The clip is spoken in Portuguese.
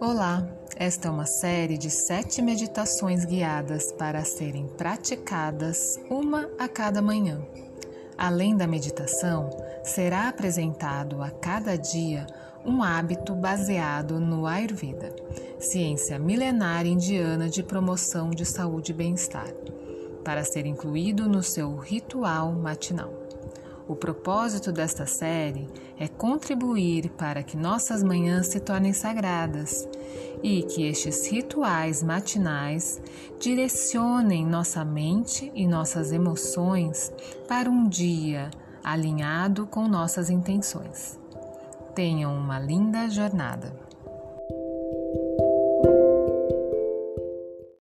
Olá, esta é uma série de sete meditações guiadas para serem praticadas uma a cada manhã. Além da meditação, será apresentado a cada dia um hábito baseado no Ayurveda, ciência milenária indiana de promoção de saúde e bem-estar, para ser incluído no seu ritual matinal. O propósito desta série é contribuir para que nossas manhãs se tornem sagradas e que estes rituais matinais direcionem nossa mente e nossas emoções para um dia alinhado com nossas intenções. Tenham uma linda jornada.